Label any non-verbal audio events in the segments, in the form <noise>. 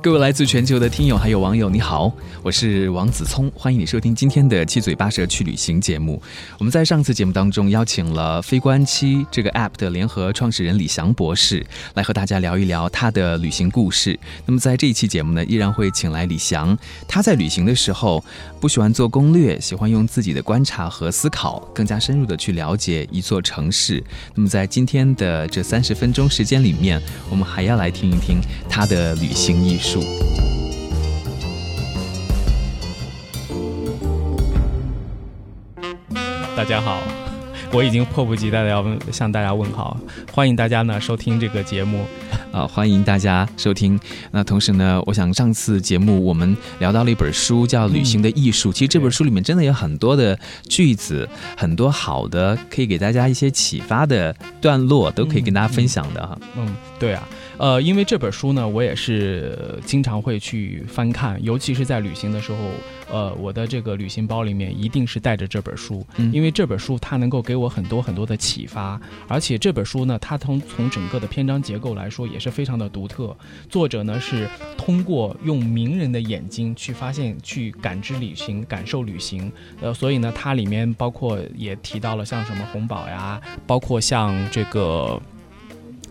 各位来自全球的听友还有网友，你好，我是王子聪，欢迎你收听今天的七嘴八舌去旅行节目。我们在上次节目当中邀请了飞观七这个 App 的联合创始人李翔博士来和大家聊一聊他的旅行故事。那么在这一期节目呢，依然会请来李翔，他在旅行的时候不喜欢做攻略，喜欢用自己的观察和思考，更加深入的去了解一座城市。那么在今天的这三十分钟时间里面，我们还要来听一听他的旅行艺术。大家好，我已经迫不及待的要问向大家问好，欢迎大家呢收听这个节目。啊，欢迎大家收听。那同时呢，我想上次节目我们聊到了一本书，叫《旅行的艺术》。其实这本书里面真的有很多的句子，很多好的可以给大家一些启发的段落，都可以跟大家分享的哈。嗯，对啊，呃，因为这本书呢，我也是经常会去翻看，尤其是在旅行的时候，呃，我的这个旅行包里面一定是带着这本书，因为这本书它能够给我很多很多的启发，而且这本书呢，它从从整个的篇章结构来说也。也是非常的独特。作者呢是通过用名人的眼睛去发现、去感知旅行、感受旅行。呃，所以呢，它里面包括也提到了像什么红宝呀，包括像这个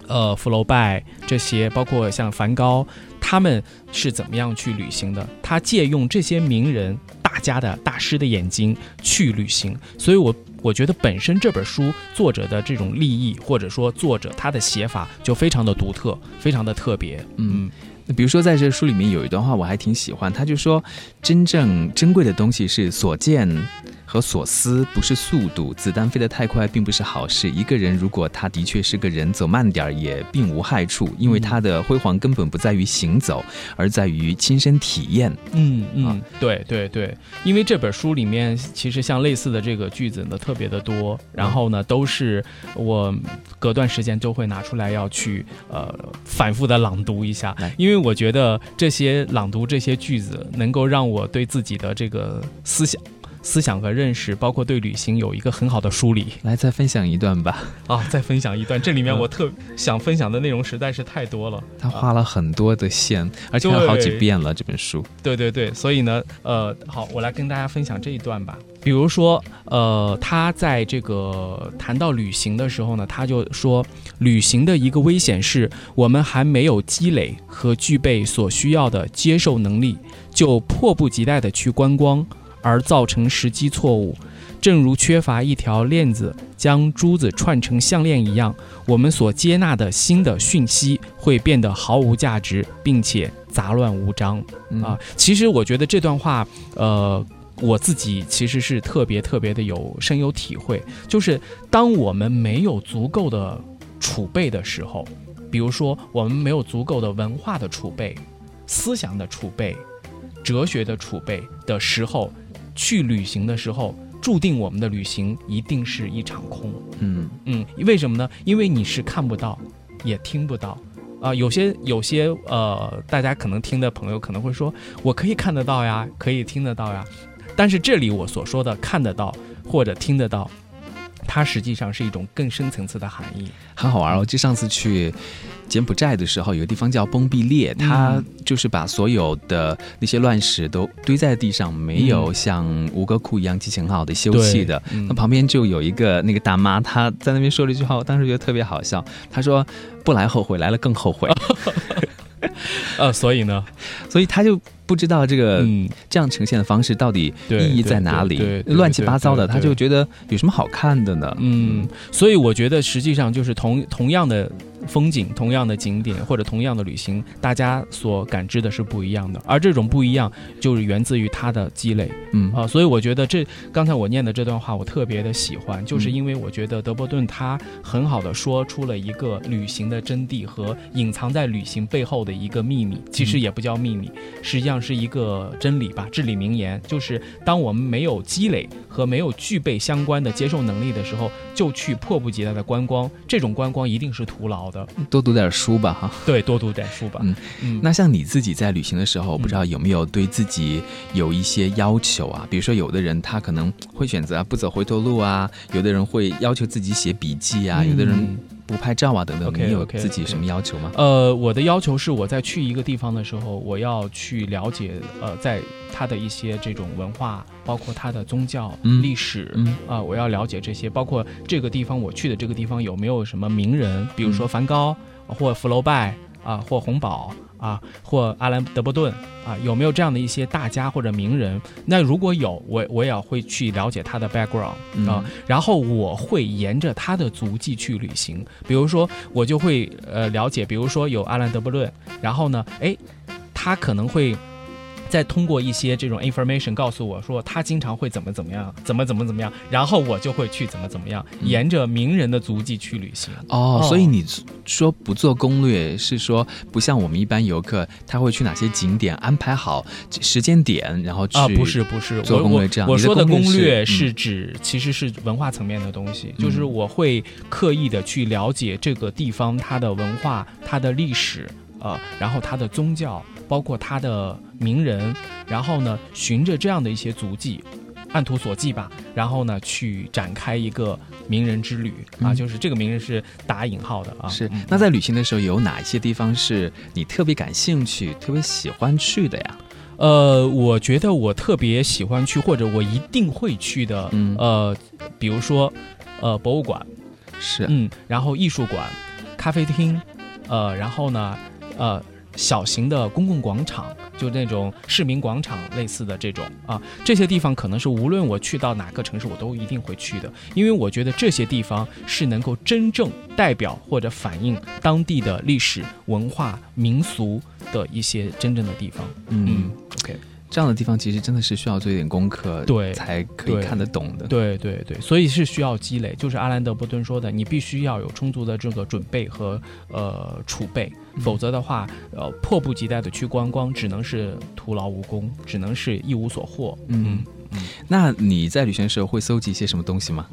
呃福楼拜这些，包括像梵高，他们是怎么样去旅行的？他借用这些名人、大家的大师的眼睛去旅行。所以我。我觉得本身这本书作者的这种立意，或者说作者他的写法就非常的独特，非常的特别。嗯，那比如说在这书里面有一段话我还挺喜欢，他就说，真正珍贵的东西是所见。和所思不是速度，子弹飞得太快并不是好事。一个人如果他的确是个人，走慢点儿也并无害处，因为他的辉煌根本不在于行走，而在于亲身体验。嗯嗯，对对对，因为这本书里面其实像类似的这个句子呢特别的多，然后呢都是我隔段时间都会拿出来要去呃反复的朗读一下，因为我觉得这些朗读这些句子能够让我对自己的这个思想。思想和认识，包括对旅行有一个很好的梳理。来，再分享一段吧。<laughs> 啊，再分享一段。这里面我特想分享的内容实在是太多了。他画了很多的线，而且好几遍了这本书。对对对，所以呢，呃，好，我来跟大家分享这一段吧。比如说，呃，他在这个谈到旅行的时候呢，他就说，旅行的一个危险是我们还没有积累和具备所需要的接受能力，就迫不及待的去观光。而造成时机错误，正如缺乏一条链子将珠子串成项链一样，我们所接纳的新的讯息会变得毫无价值，并且杂乱无章。啊，其实我觉得这段话，呃，我自己其实是特别特别的有深有体会，就是当我们没有足够的储备的时候，比如说我们没有足够的文化的储备、思想的储备、哲学的储备的时候。去旅行的时候，注定我们的旅行一定是一场空。嗯嗯，为什么呢？因为你是看不到，也听不到。啊，有些有些呃，大家可能听的朋友可能会说，我可以看得到呀，可以听得到呀。但是这里我所说的看得到或者听得到。它实际上是一种更深层次的含义，很好玩哦。就上次去柬埔寨的时候，有个地方叫崩壁列，它就是把所有的那些乱石都堆在地上，没有像吴哥窟一样激情很好的修葺的。那旁边就有一个那个大妈，她在那边说了一句话，我当时觉得特别好笑。她说：“不来后悔，来了更后悔。” <laughs> <laughs> <laughs> 呃，所以呢，所以他就。不知道这个这样呈现的方式到底意义在哪里？乱七八糟的，他就觉得有什么好看的呢？嗯，所以我觉得实际上就是同同样的风景、同样的景点或者同样的旅行，大家所感知的是不一样的。而这种不一样，就是源自于它的积累。嗯啊，所以我觉得这刚才我念的这段话，我特别的喜欢，就是因为我觉得德伯顿他很好的说出了一个旅行的真谛和隐藏在旅行背后的一个秘密，其实也不叫秘密，实际上是一个真理吧，至理名言，就是当我们没有积累和没有具备相关的接受能力的时候，就去迫不及待的观光，这种观光一定是徒劳的。多读点书吧，哈。对，多读点书吧。嗯嗯，那像你自己在旅行的时候，不知道有没有对自己有一些要求啊？比如说，有的人他可能会选择不走回头路啊，有的人会要求自己写笔记啊，有的人嗯不拍照啊等等。你有自己什么要求吗？呃，我的要求是我在去一个地方的时候，我要去了解呃，在它的一些这种文化，包括它的宗教、嗯历史。嗯啊、我要了解这些，包括这个地方我去的这个地方有没有什么名人，比如说嗯梵高，或福楼拜啊、或洪堡啊，或阿兰·德伯顿啊，有没有这样的一些大家或者名人？那如果有，我我也会去了解他的 background 嗯啊，然后我会沿着他的足迹去旅行。比如说，我就会呃了解，比如说有阿兰·德伯顿，然后呢，哎，他可能会。再通过一些这种 information 告诉我说他经常会怎么怎么样，怎么怎么怎么样，然后我就会去怎么怎么样，嗯。沿着名人的足迹去旅行。哦，哦。所以你说不做攻略，是说不像我们一般游客，他会去哪些景点安排好时间点，然后去啊，不是不是，做我我攻略这样你的我说的攻略是指其实是文化层面的东西，就是嗯我会刻意的去了解这个地方它的文化、它的历史，呃，然后它的宗教，包括他的名人，然后呢，循着这样的一些足迹。按图索骥吧，然后呢，去展开一个名人之旅啊，嗯就是这个名人是打引号的啊。是嗯。那在旅行的时候，有哪一些地方是你特别感兴趣、特别喜欢去的呀？呃，我觉得我特别喜欢去，或者我一定会去的，嗯呃，比如说，呃，博物馆，是，嗯，然后艺术馆、咖啡厅，呃，然后呢，呃，小型的公共广场，就那种市民广场类似的这种啊，这些地方可能是无论我去到哪个城市，我都一定会去的，因为我觉得这些地方是能够真正代表或者反映当地的历史文化民俗的一些真正的地方。嗯嗯，OK。这样的地方其实真的是需要做一点功课，对才可以看得懂的。对对对，所以是需要积累，就是阿兰德伯顿说的，你必须要有充足的这个准备和呃储备，否则的话，呃，迫不及待的去观光，只能是徒劳无功，只能是一无所获。嗯，那你在旅行的时候会搜集一些什么东西吗？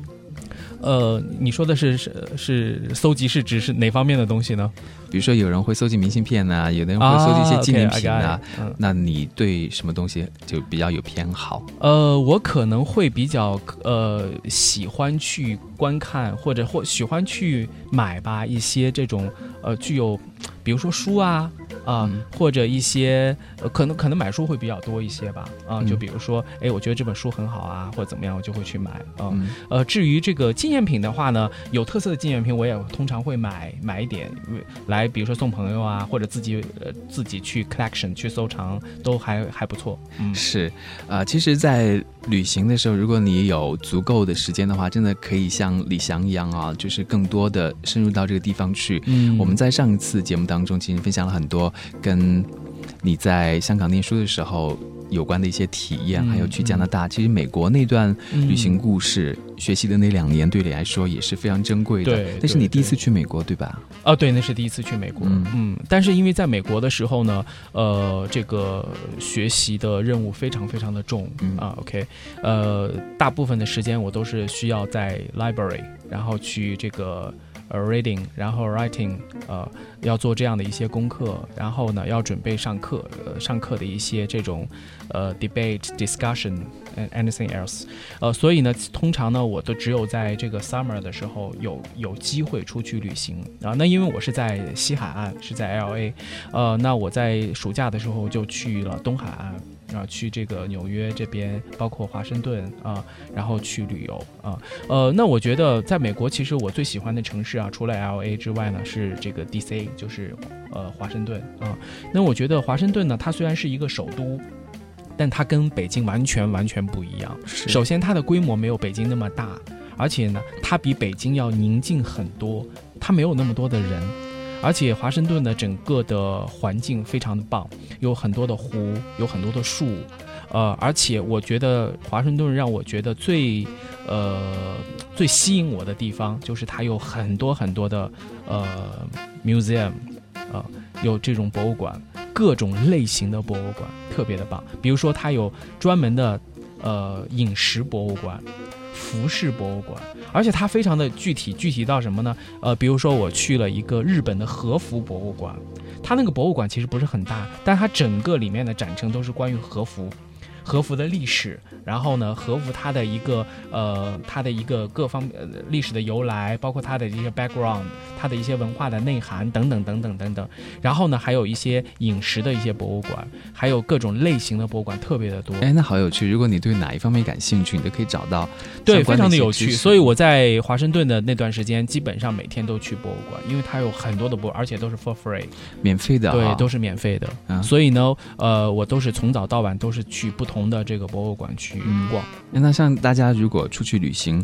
呃，你说的是是是搜集是指是哪方面的东西呢？比如说有人会搜集明信片呐、有的人会搜集一些纪念品啊啊。，OK，I got it，嗯那你对什么东西就比较有偏好？呃，我可能会比较呃喜欢去观看，或者或喜欢去买吧一些这种呃具有，比如说书啊啊、嗯或者一些呃可能可能买书会比较多一些吧啊、嗯就比如说哎，我觉得这本书很好啊，或者怎么样，我就会去买啊。嗯呃，至于这个纪念品的话呢，有特色的纪念品我也通常会买买一点来，比如说送朋友啊，或者自己呃自己去 collection 去收藏，都还还不错。嗯，是，啊、其实，在旅行的时候，如果你有足够的时间的话，真的可以像李翔一样啊，就是更多的深入到这个地方去。嗯我们在上一次节目当中，其实分享了很多跟你在香港念书的时候有关的一些体验，嗯还有去加拿大。其实美国那段嗯旅行故事，学习的那两年对你来说也是非常珍贵的。对那是你第一次去美国，对吧？啊，对，那是第一次去美国。嗯嗯但是因为在美国的时候呢，呃，这个学习的任务非常非常的重、嗯啊。OK，呃，大部分的时间我都是需要在 library，然后去这个。呃，reading，然后 writing，呃，要做这样的一些功课，然后呢，要准备上课，呃，上课的一些这种，呃，debate discussion and anything else，呃，所以呢，通常呢，我都只有在这个 summer 的时候有有机会出去旅行啊。那因为我是在西海岸，是在 L A，呃，那我在暑假的时候就去了东海岸。啊，去这个纽约这边，包括华盛顿啊，然后去旅游啊，呃，那我觉得在美国，其实我最喜欢的城市啊，除了 L A 之外呢，是这个 D C，就是呃华盛顿啊。那我觉得华盛顿呢，它虽然是一个首都，但它跟北京完全完全不一样。首先，它的规模没有北京那么大，而且呢，它比北京要宁静很多，它没有那么多的人。而且华盛顿的整个的环境非常的棒，有很多的湖，有很多的树，呃，而且我觉得华盛顿让我觉得最呃最吸引我的地方就是它有很多很多的呃 museum，呃，有这种博物馆，各种类型的博物馆特别的棒。比如说它有专门的呃饮食博物馆、服饰博物馆，而且它非常的具体，具体到什么呢？呃，比如说我去了一个日本的和服博物馆，它那个博物馆其实不是很大，但它整个里面的展陈都是关于和服。和服的历史，然后呢，和服它的一个呃，它的一个各方呃历史的由来，包括它的一些 background，它的一些文化的内涵等等等等等等。然后呢，还有一些饮食的一些博物馆，还有各种类型的博物馆，特别的多。哎，那好有趣！如果你对哪一方面感兴趣，你都可以找到。对，非常的有趣。所以我在华盛顿的那段时间，基本上每天都去博物馆，因为它有很多的博，而且都是 for free，免费的。对，都是免费的。所以呢，呃，我都是从早到晚都是去不同。同的这个博物馆去逛，那像大家如果出去旅行。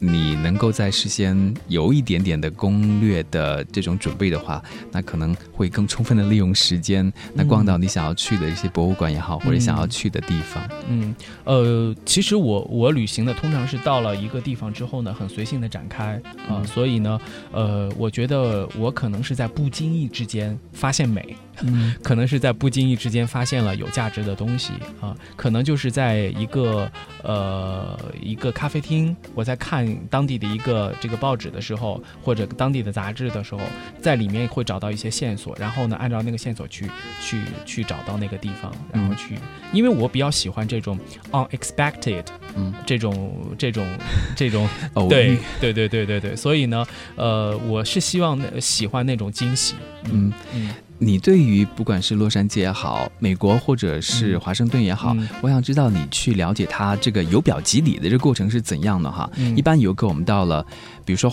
你能够在事先有一点点的攻略的这种准备的话，那可能会更充分的利用时间，那逛到你想要去的一些博物馆也好，或者想要去的地方。嗯，呃，其实我我旅行的通常是到了一个地方之后呢，很随性的展开啊，所以呢，呃，我觉得我可能是在不经意之间发现美，嗯，<laughs> 可能是在不经意之间发现了有价值的东西啊，可能就是在一个呃一个咖啡厅，我在看。当地的一个这个报纸的时候，或者当地的杂志的时候，在里面会找到一些线索，然后呢，按照那个线索去去去找到那个地方，然后去，因为我比较喜欢这种 unexpected，嗯，这种这种这种，<laughs> 对对对对对对，所以呢，呃，我是希望那喜欢那种惊喜，嗯嗯。你对于不管是洛杉矶也好，美国或者是华盛顿也好，我想知道你去了解它这个由表及里的这个过程是怎样的哈？一般游客我们到了，比如说。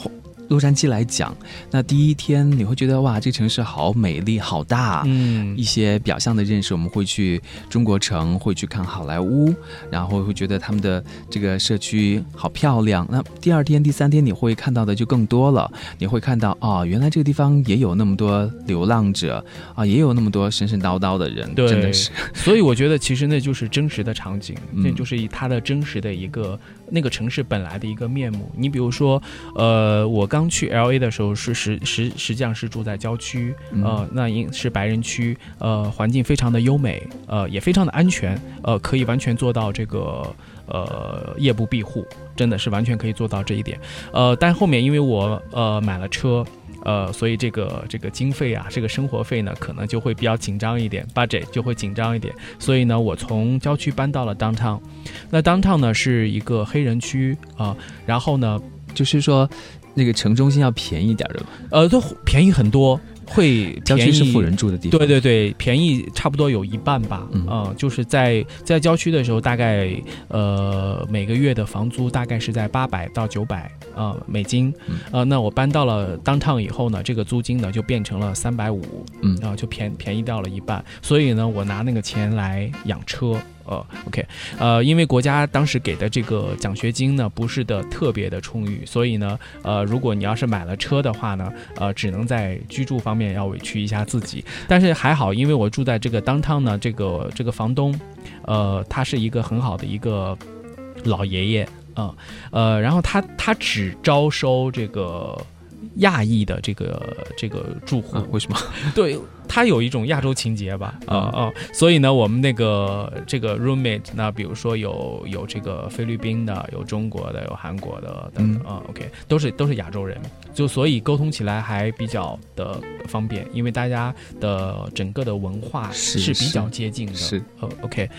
洛杉矶来讲，那第一天你会觉得哇，这城市好美丽、好大。嗯，一些表象的认识，我们会去中国城，会去看好莱坞，然后会觉得他们的这个社区好漂亮。那第二天、第三天你会看到的就更多了，你会看到哦，原来这个地方也有那么多流浪者啊，也有那么多神神叨叨的人，真的是。所以我觉得其实那就是真实的场景，那就是以它的真实的一个那个城市本来的一个面目。你比如说，呃，我。刚去 L A 的时候是实实实际上是住在郊区，呃，那应是白人区，呃，环境非常的优美，呃，也非常的安全，呃，可以完全做到这个呃夜不闭户，真的是完全可以做到这一点，呃，但后面因为我呃买了车，呃，所以这个这个经费啊，这个生活费呢，可能就会比较紧张一点，budget 就会紧张一点，所以呢，我从郊区搬到了 downtown，那 downtown 呢是一个黑人区啊，然后呢就是说。那个城中心要便宜点的，呃，都便宜很多，会郊区是富人住的地方，对对对，便宜差不多有一半吧，嗯，就是在在郊区的时候，大概呃每个月的房租大概是在八百到九百啊美金，呃，那我搬到了当趟以后呢，这个租金呢就变成了三百五，嗯，然后就便便宜掉了一半，所以呢，我拿那个钱来养车。呃，OK，呃，因为国家当时给的这个奖学金呢，不是的特别的充裕，所以呢，呃，如果你要是买了车的话呢，呃，只能在居住方面要委屈一下自己。但是还好，因为我住在这个 downtown 呢，这个这个房东，呃，他是一个很好的一个老爷爷，嗯，呃，然后他他只招收这个。亚裔的这个这个住户为什么？<laughs> 对他有一种亚洲情节吧，啊啊，所以呢，我们那个这个 roommate，那比如说有有这个菲律宾的，有中国的，有韩国的等等啊，OK，都是都是亚洲人，就所以沟通起来还比较的方便，因为大家的整个的文化是比较接近的，是呃 OK，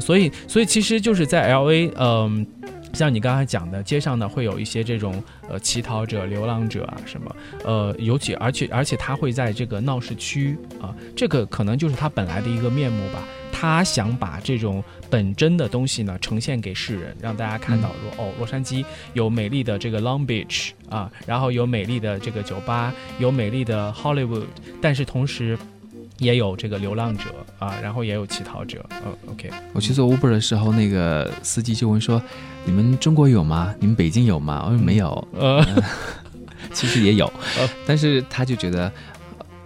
所以所以其实就是在 LA，嗯。像你刚才讲的，街上呢会有一些这种呃乞讨者、流浪者啊什么，呃，尤其而且而且他会在这个闹市区啊，这个可能就是他本来的一个面目吧。他想把这种本真的东西呢呈现给世人，让大家看到说，哦，洛杉矶有美丽的这个 Long Beach 啊，然后有美丽的这个酒吧，有美丽的 Hollywood，但是同时。也有这个流浪者啊，然后也有乞讨者。嗯，OK。我去做 Uber 的时候，那个司机就问说：“你们中国有吗？你们北京有吗？”我说：“没有。”呃，<laughs> 其实也有，但是他就觉得。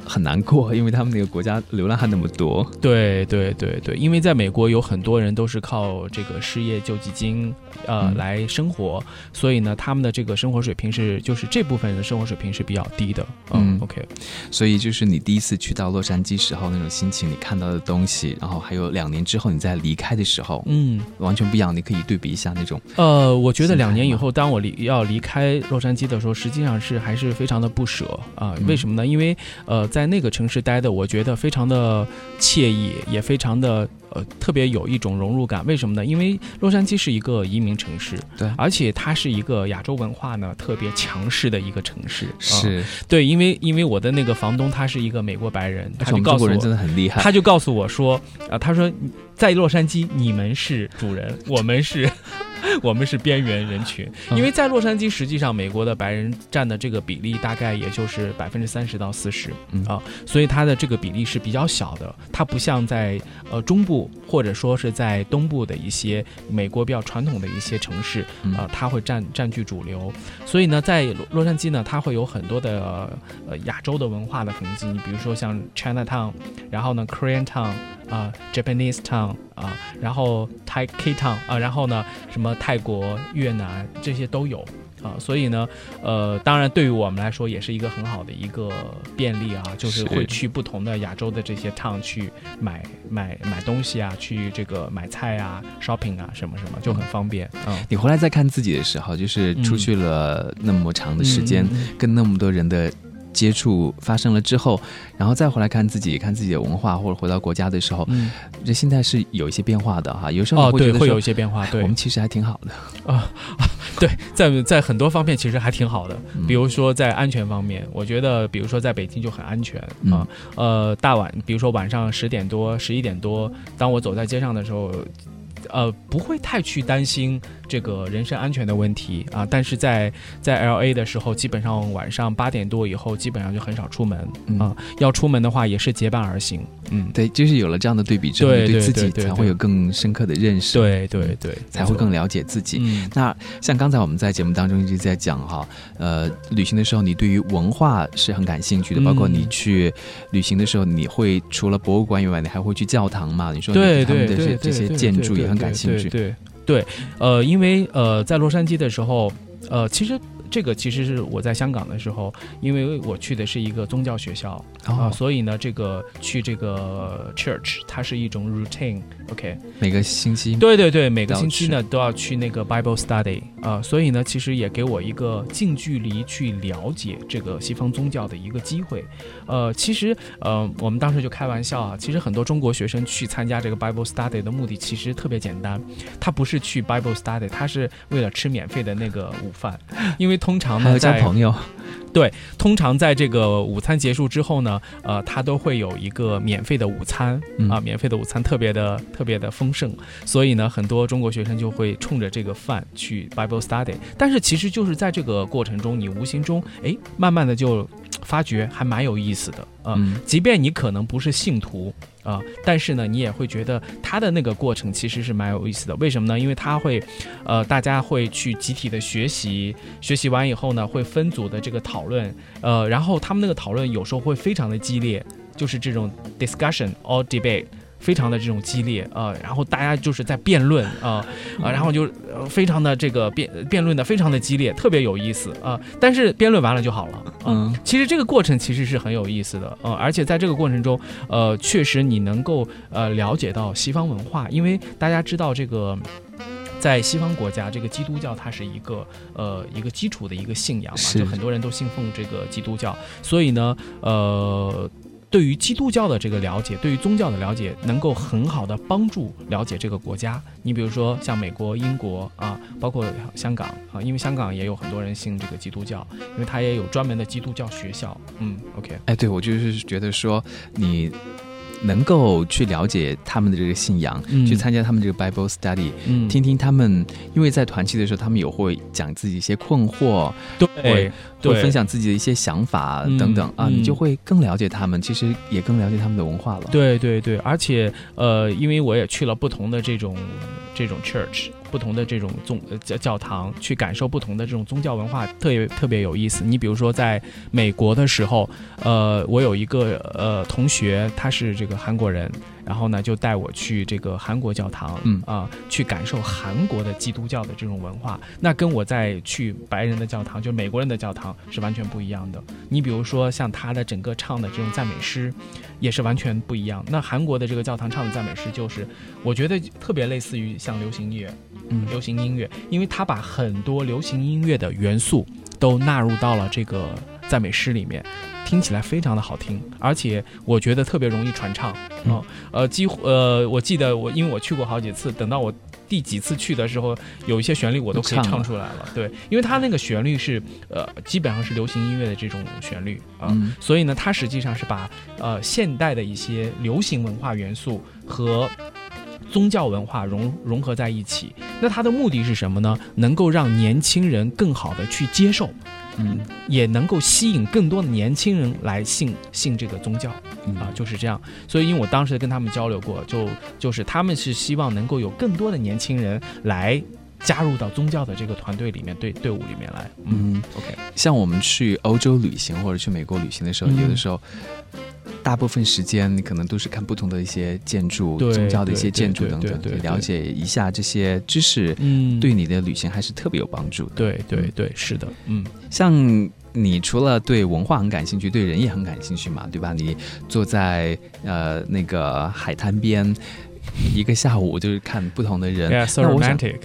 很难过，因为他们那个国家流浪汉那么多。对对对对，因为在美国有很多人都是靠这个失业救济金呃来生活，所以呢，他们的这个生活水平是就是这部分人的生活水平是比较低的。嗯，OK。所以就是你第一次去到洛杉矶时候那种心情，你看到的东西，然后还有两年之后你再离开的时候，嗯，完全不一样。你可以对比一下那种。呃，我觉得两年以后，当我离要离开洛杉矶的时候，实际上是还是非常的不舍啊。为什么呢？因为呃，在那个城市待的，我觉得非常的惬意，也非常的。呃，特别有一种融入感，为什么呢？因为洛杉矶是一个移民城市，对，而且它是一个亚洲文化呢特别强势的一个城市，是对，因为因为我的那个房东他是一个美国白人，他就告诉我，人真的很厉害，他就告诉我说，啊，他说在洛杉矶你们是主人，我们是。<laughs> 我们是边缘人群，因为在洛杉矶，实际上美国的白人占的这个比例大概也就是百分之三十到四十啊，所以它的这个比例是比较小的。它不像在呃中部或者说是在东部的一些美国比较传统的一些城市啊，它会占占据主流。所以呢，在洛杉矶呢，它会有很多的呃亚洲的文化的痕迹。你比如说像 Chinatown，然后呢 Korean Town。啊，Japanese town 啊，然后 Tai K town 啊，然后呢，什么泰国、越南这些都有啊，所以呢，呃，当然对于我们来说也是一个很好的一个便利啊，就是会去不同的亚洲的这些 town 去买买买东西啊，去这个买菜啊，shopping 啊，什么什么就很方便。嗯，你回来再看自己的时候，就是出去了那么长的时间，跟那么多人的。接触发生了之后，然后再回来看自己，看自己的文化，或者回到国家的时候，这心态是有一些变化的哈。有时候会会有一些变化，对，我们其实还挺好的 <laughs> 啊。<laughs> 对，在在很多方面其实还挺好的，比如说在安全方面，我觉得，比如说在北京就很安全啊。呃，大晚，比如说晚上十点多、十一点多，当我走在街上的时候。呃，不会太去担心这个人身安全的问题啊，但是在在 L A 的时候，基本上晚上八点多以后，基本上就很少出门啊。要出门的话，也是结伴而行。嗯，对，就是有了这样的对比之后，对自己才会有更深刻的认识。对对对，才会更了解自己。那像刚才我们在节目当中一直在讲哈，呃，旅行的时候你对于文化是很感兴趣的，包括你去旅行的时候，你会除了博物馆以外，你还会去教堂嘛？你说对他们的这这些建筑也很感兴趣。对对，对呃，因为呃，在洛杉矶的时候，呃，其实。这个其实是我在香港的时候，因为我去的是一个宗教学校啊，所以呢，这个去这个 church 它是一种 routine，OK，每个星期，对对对，每个星期呢都要去那个 Bible study 啊，所以呢，其实也给我一个近距离去了解这个西方宗教的一个机会。呃，其实呃，我们当时就开玩笑啊，其实很多中国学生去参加这个 Bible study 的目的其实特别简单，他不是去 Bible study，他是为了吃免费的那个午饭，因为。通常呢，交朋友，<laughs> 对，通常在这个午餐结束之后呢，呃，他都会有一个免费的午餐啊，免费的午餐特别的特别的丰盛，所以呢，很多中国学生就会冲着这个饭去 Bible study。但是其实就是在这个过程中，你无形中哎，慢慢的就发觉还蛮有意思的啊，即便你可能不是信徒。啊，但是呢，你也会觉得他的那个过程其实是蛮有意思的。为什么呢？因为他会，呃，大家会去集体的学习，学习完以后呢，会分组的这个讨论，呃，然后他们那个讨论有时候会非常的激烈，就是这种 discussion or debate。非常的这种激烈啊，然后大家就是在辩论啊啊，然后就非常的这个辩辩论的非常的激烈，特别有意思啊。但是辩论完了就好了，嗯，其实这个过程其实是很有意思的啊，而且在这个过程中，呃，确实你能够呃了解到西方文化，因为大家知道这个在西方国家，这个基督教它是一个呃一个基础的一个信仰嘛，就很多人都信奉这个基督教，所以呢，呃。对于基督教的这个了解，对于宗教的了解，能够很好的帮助了解这个国家。你比如说像美国、英国啊，包括香港啊，因为香港也有很多人信这个基督教，因为它也有专门的基督教学校。嗯，OK，哎，对我就是觉得说你。能够去了解他们的这个信仰，去参加他们这个 Bible study，听听他们，因为在团契的时候，他们有会讲自己一些困惑，对，会分享自己的一些想法等等啊，你就会更了解他们，其实也更了解他们的文化了。对对对，而且呃，因为我也去了不同的这种这种 church，不同的这种宗教教堂，去感受不同的这种宗教文化，特别特别有意思。你比如说在美国的时候，呃，我有一个呃同学，他是这个韩国人。然后呢，就带我去这个韩国教堂，嗯啊，去感受韩国的基督教的这种文化。那跟我在去白人的教堂，就是美国人的教堂是完全不一样的。你比如说，像他的整个唱的这种赞美诗，也是完全不一样。那韩国的这个教堂唱的赞美诗，就是我觉得特别类似于像流行音乐，嗯流行音乐，因为他把很多流行音乐的元素都纳入到了这个赞美诗里面。听起来非常的好听，而且我觉得特别容易传唱。嗯呃，几乎呃，我记得我因为我去过好几次，等到我第几次去的时候，有一些旋律我都可以唱出来了。对，因为它那个旋律是呃，基本上是流行音乐的这种旋律啊。嗯所以呢，它实际上是把呃现代的一些流行文化元素和宗教文化融融合在一起。那它的目的是什么呢？能够让年轻人更好的去接受，嗯也能够吸引更多的年轻人来信信这个宗教嗯啊，就是这样。所以，因为我当时跟他们交流过，就就是他们是希望能够有更多的年轻人来加入到宗教的这个团队里面，队队伍里面来。嗯嗯，，OK，像我们去欧洲旅行或者去美国旅行的时候，嗯有的时候。大部分时间你可能都是看不同的一些建筑、宗教的一些建筑等等，了解一下这些知识，嗯，对你的旅行还是特别有帮助的。对对对，是的，嗯像你除了对文化很感兴趣，对人也很感兴趣嘛，对吧？你坐在呃那个海滩边。一个下午就是看不同的人。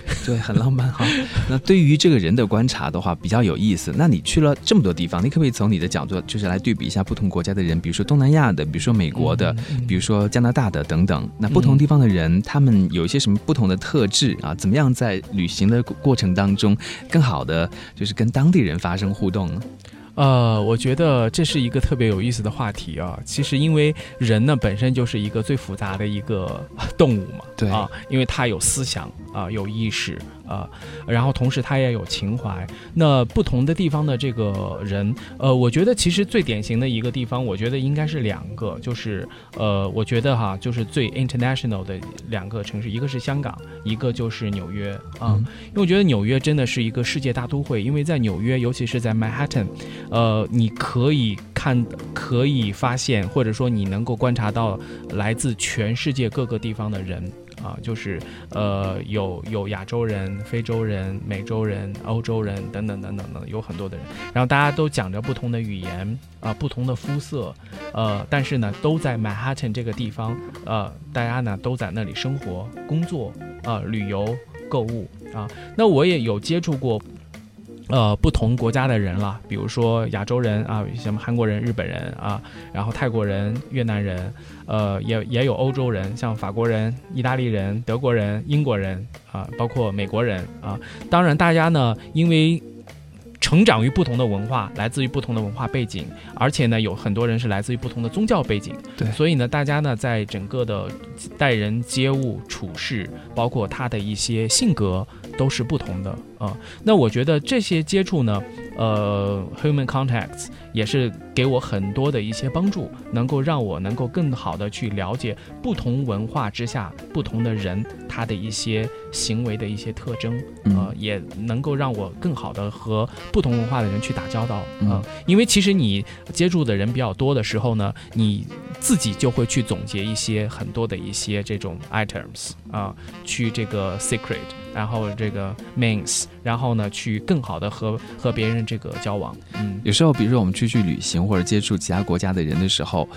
<laughs> 对，很浪漫哈。那对于这个人的观察的话，比较有意思。那你去了这么多地方，你可不可以从你的角度，就是来对比一下不同国家的人，比如说东南亚的，比如说美国的，嗯比如说加拿大的等等。那不同地方的人，他们有一些什么不同的特质啊？怎么样在旅行的过程当中，更好的就是跟当地人发生互动呢？呃，我觉得这是一个特别有意思的话题啊。其实，因为人呢本身就是一个最复杂的一个动物嘛，对啊，因为他有思想啊、有意识啊，然后同时他也有情怀。那不同的地方的这个人，呃，我觉得其实最典型的一个地方，我觉得应该是两个，就是呃，我觉得哈，就是最 international 的两个城市，一个是香港，一个就是纽约啊。嗯因为我觉得纽约真的是一个世界大都会，因为在纽约，尤其是在 Manhattan，呃，你可以看，可以发现，或者说你能够观察到来自全世界各个地方的人。啊，就是呃，有有亚洲人、非洲人、美洲人、欧洲人等等等等等，有很多的人。然后大家都讲着不同的语言啊、不同的肤色，呃，但是呢，都在曼哈顿这个地方，呃，大家呢都在那里生活、工作、啊、旅游、购物啊。那我也有接触过。呃，不同国家的人了，比如说亚洲人啊，什么韩国人、日本人啊，然后泰国人、越南人，呃，也也有欧洲人，像法国人、意大利人、德国人、英国人啊，包括美国人啊。当然，大家呢，因为成长于不同的文化，来自于不同的文化背景，而且呢，有很多人是来自于不同的宗教背景，对所以呢，大家呢，在整个的待人接物、处事，包括他的一些性格，都是不同的啊、那我觉得这些接触呢，呃，human contacts 也是给我很多的一些帮助，能够让我能够更好的去了解不同文化之下不同的人他的一些行为的一些特征，啊呃，也能够让我更好的和不同文化的人去打交道，啊。呃，因为其实你接触的人比较多的时候呢，你自己就会去总结一些很多的一些这种 items 啊、去这个 secret，然后这个 means，然后呢去更好的和和别人这个交往，嗯有时候，比如说我们出去旅行或者接触其他国家的人的时候，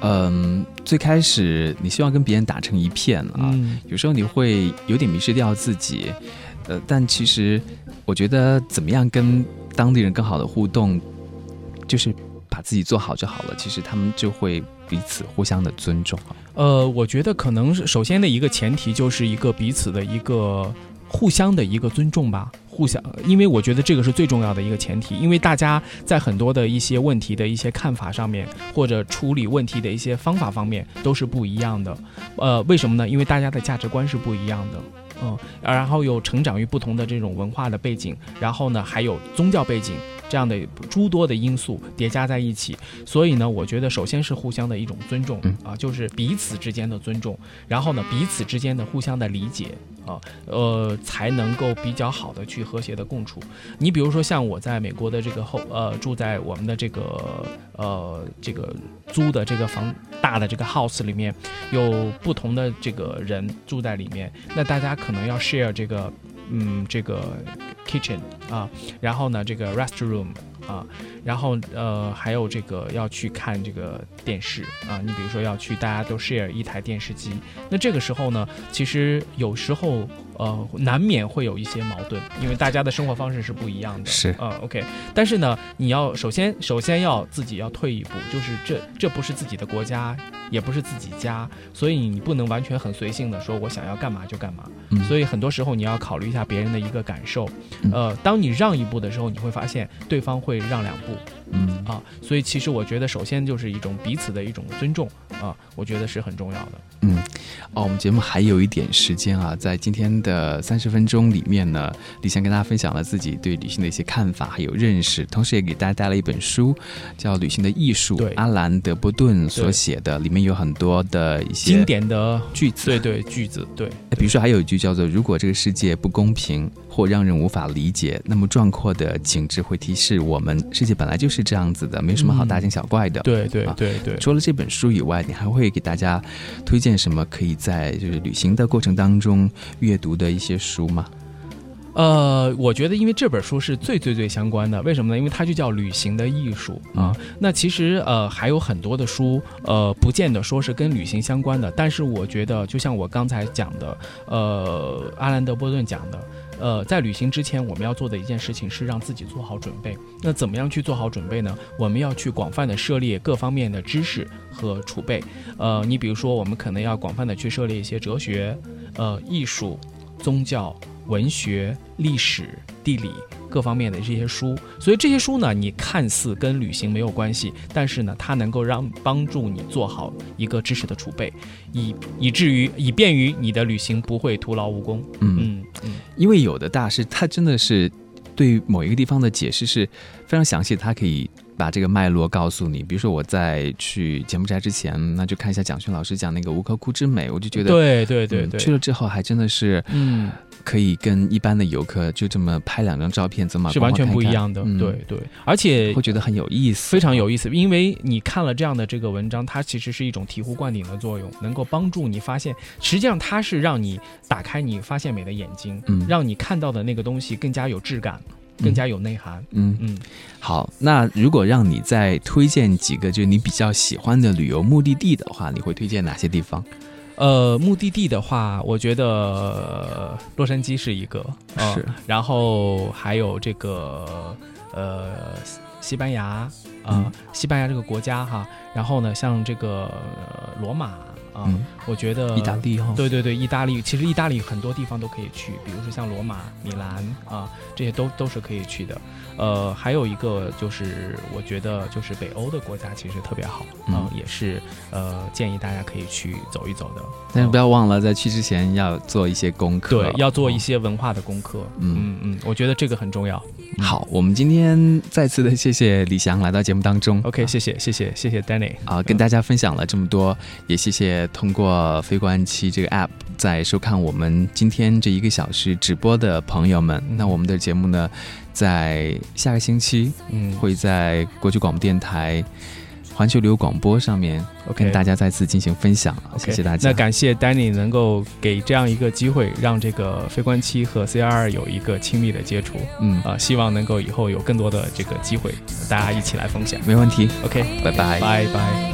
嗯，最开始你希望跟别人打成一片啊，嗯有时候你会有点迷失掉自己，呃，但其实我觉得怎么样跟当地人更好的互动，就是把自己做好就好了。其实他们就会彼此互相的尊重啊。呃，我觉得可能是首先的一个前提就是一个彼此的一个互相的一个尊重吧，互相，因为我觉得这个是最重要的一个前提，因为大家在很多的一些问题的一些看法上面，或者处理问题的一些方法方面都是不一样的。呃，为什么呢？因为大家的价值观是不一样的。嗯，然后有成长于不同的这种文化的背景，然后呢，还有宗教背景这样的诸多的因素叠加在一起，所以呢，我觉得首先是互相的一种尊重啊，就是彼此之间的尊重，然后呢，彼此之间的互相的理解啊，呃，才能够比较好的去和谐的共处。你比如说像我在美国的这个后呃住在我们的这个呃这个租的这个房大的这个 house 里面，有不同的这个人住在里面，那大家可可能要 share 这个嗯这个 kitchen 啊，然后呢这个 restroom 啊，然后呃还有这个要去看这个电视啊，你比如说要去大家都 share 一台电视机，那这个时候呢，其实有时候。呃，难免会有一些矛盾，因为大家的生活方式是不一样的。是呃，OK。但是呢，你要首先首先要自己要退一步，就是这这不是自己的国家，也不是自己家，所以你不能完全很随性的说我想要干嘛就干嘛。嗯。所以很多时候你要考虑一下别人的一个感受。呃，当你让一步的时候，你会发现对方会让两步。嗯啊，所以其实我觉得，首先就是一种彼此的一种尊重啊，我觉得是很重要的。嗯，哦，我们节目还有一点时间啊，在今天的三十分钟里面呢，李翔跟大家分享了自己对旅行的一些看法还有认识，同时也给大家带了一本书，叫《旅行的艺术》，阿兰·德波顿所写的，里面有很多的一些经典的句子，对对句子，对。比如说还有一句叫做：“如果这个世界不公平或让人无法理解，那么壮阔的景致会提示我们，世界本来就是这样子的，没什么好大惊小怪的。”对对对对。除了这本书以外，你还会给大家推荐什么可以在就是旅行的过程当中阅读的一些书吗？呃，我觉得因为这本书是最最最相关的，为什么呢？因为它就叫旅行的艺术啊。那其实呃还有很多的书，呃，不见得说是跟旅行相关的，但是我觉得就像我刚才讲的，呃，阿兰德波顿讲的，呃，在旅行之前我们要做的一件事情是让自己做好准备。那怎么样去做好准备呢？我们要去广泛的涉猎各方面的知识和储备。呃，你比如说，我们可能要广泛的去涉猎一些哲学、呃，艺术、宗教。文学、历史、地理各方面的这些书，所以这些书呢，你看似跟旅行没有关系，但是呢，它能够让帮助你做好一个知识的储备，以以至于以便于你的旅行不会徒劳无功。嗯嗯，因为有的大师他真的是对某一个地方的解释是非常详细，他可以把这个脉络告诉你。比如说我在去柬埔寨之前，那就看一下蒋勋老师讲那个吴哥窟之美，我就觉得对对对对，去了之后还真的是嗯。可以跟一般的游客就这么拍两张照片，怎么是完全不一样的？对对，而且会觉得很有意思，非常有意思。因为你看了这样的这个文章，它其实是一种醍醐灌顶的作用，能够帮助你发现，实际上它是让你打开你发现美的眼睛，嗯，让你看到的那个东西更加有质感，更加有内涵。嗯嗯，好，那如果让你再推荐几个就是你比较喜欢的旅游目的地的话，你会推荐哪些地方？呃，目的地的话，我觉得洛杉矶是一个，是，然后还有这个呃西班牙啊，西班牙这个国家哈，然后呢，像这个罗马。啊，我觉得意大利哈，对对对，意大利其实意大利很多地方都可以去，比如说像罗马、米兰啊，这些都都是可以去的。呃，还有一个就是我觉得就是北欧的国家其实特别好嗯，也是呃建议大家可以去走一走的。但是不要忘了在去之前要做一些功课，对，要做一些文化的功课。嗯嗯嗯，我觉得这个很重要。好，我们今天再次的谢谢李翔来到节目当中。OK，谢谢谢谢谢谢 Danny 啊，跟大家分享了这么多，也谢谢。通过飞观七这个 app 在收看我们今天这一个小时直播的朋友们，那我们的节目呢，在下个星期嗯会在国际广播电台环球旅游广播上面跟大家再次进行分享。谢谢大家。那感谢 Danny 能够给这样一个机会，让这个飞观七和 CR 有一个亲密的接触。嗯啊，希望能够以后有更多的这个机会，大家一起来分享。没问题。OK，拜拜，拜拜。